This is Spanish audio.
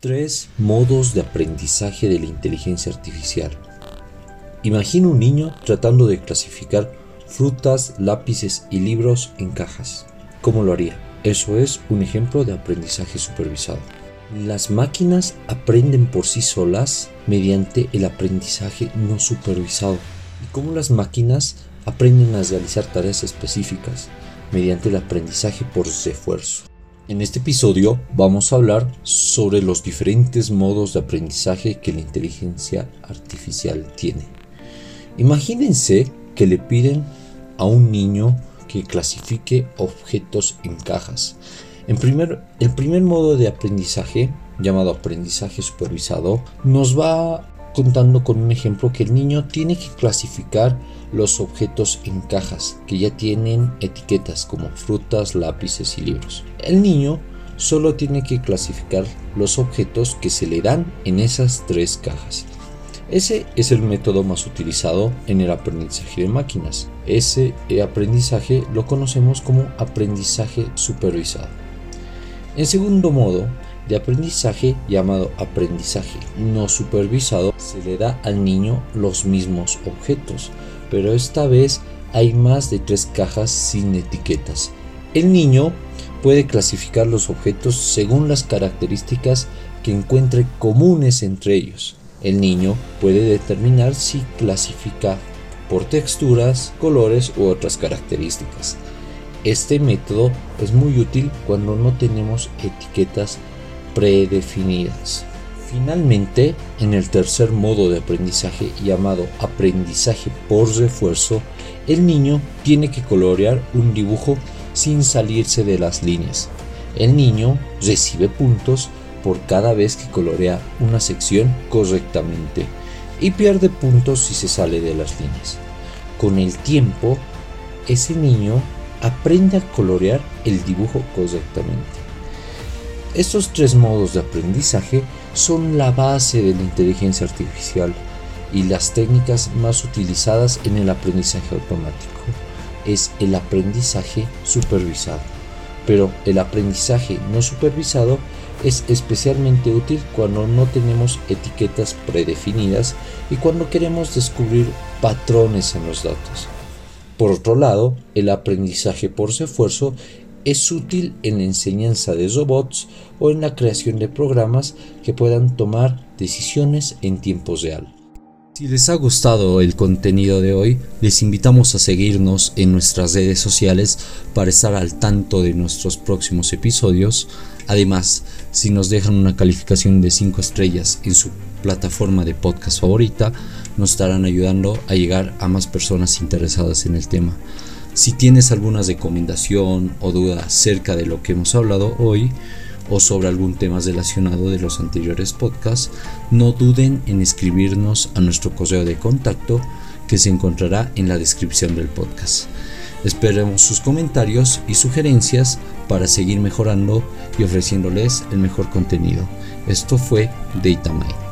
Tres modos de aprendizaje de la inteligencia artificial. Imagina un niño tratando de clasificar frutas, lápices y libros en cajas. ¿Cómo lo haría? Eso es un ejemplo de aprendizaje supervisado. Las máquinas aprenden por sí solas mediante el aprendizaje no supervisado. ¿Y cómo las máquinas aprenden a realizar tareas específicas? Mediante el aprendizaje por esfuerzo. En este episodio vamos a hablar sobre los diferentes modos de aprendizaje que la inteligencia artificial tiene. Imagínense que le piden a un niño que clasifique objetos en cajas. En primer, el primer modo de aprendizaje, llamado aprendizaje supervisado, nos va contando con un ejemplo que el niño tiene que clasificar los objetos en cajas que ya tienen etiquetas como frutas, lápices y libros. El niño solo tiene que clasificar los objetos que se le dan en esas tres cajas. Ese es el método más utilizado en el aprendizaje de máquinas. Ese aprendizaje lo conocemos como aprendizaje supervisado. En segundo modo, de aprendizaje llamado aprendizaje no supervisado se le da al niño los mismos objetos, pero esta vez hay más de tres cajas sin etiquetas. El niño puede clasificar los objetos según las características que encuentre comunes entre ellos. El niño puede determinar si clasifica por texturas, colores u otras características. Este método es muy útil cuando no tenemos etiquetas predefinidas. Finalmente, en el tercer modo de aprendizaje llamado aprendizaje por refuerzo, el niño tiene que colorear un dibujo sin salirse de las líneas. El niño recibe puntos por cada vez que colorea una sección correctamente y pierde puntos si se sale de las líneas. Con el tiempo, ese niño aprende a colorear el dibujo correctamente. Estos tres modos de aprendizaje son la base de la inteligencia artificial y las técnicas más utilizadas en el aprendizaje automático es el aprendizaje supervisado. Pero el aprendizaje no supervisado es especialmente útil cuando no tenemos etiquetas predefinidas y cuando queremos descubrir patrones en los datos. Por otro lado, el aprendizaje por esfuerzo es útil en la enseñanza de robots o en la creación de programas que puedan tomar decisiones en tiempo real. Si les ha gustado el contenido de hoy, les invitamos a seguirnos en nuestras redes sociales para estar al tanto de nuestros próximos episodios. Además, si nos dejan una calificación de 5 estrellas en su plataforma de podcast favorita, nos estarán ayudando a llegar a más personas interesadas en el tema. Si tienes alguna recomendación o duda acerca de lo que hemos hablado hoy o sobre algún tema relacionado de los anteriores podcasts, no duden en escribirnos a nuestro correo de contacto que se encontrará en la descripción del podcast. Esperemos sus comentarios y sugerencias para seguir mejorando y ofreciéndoles el mejor contenido. Esto fue DataMind.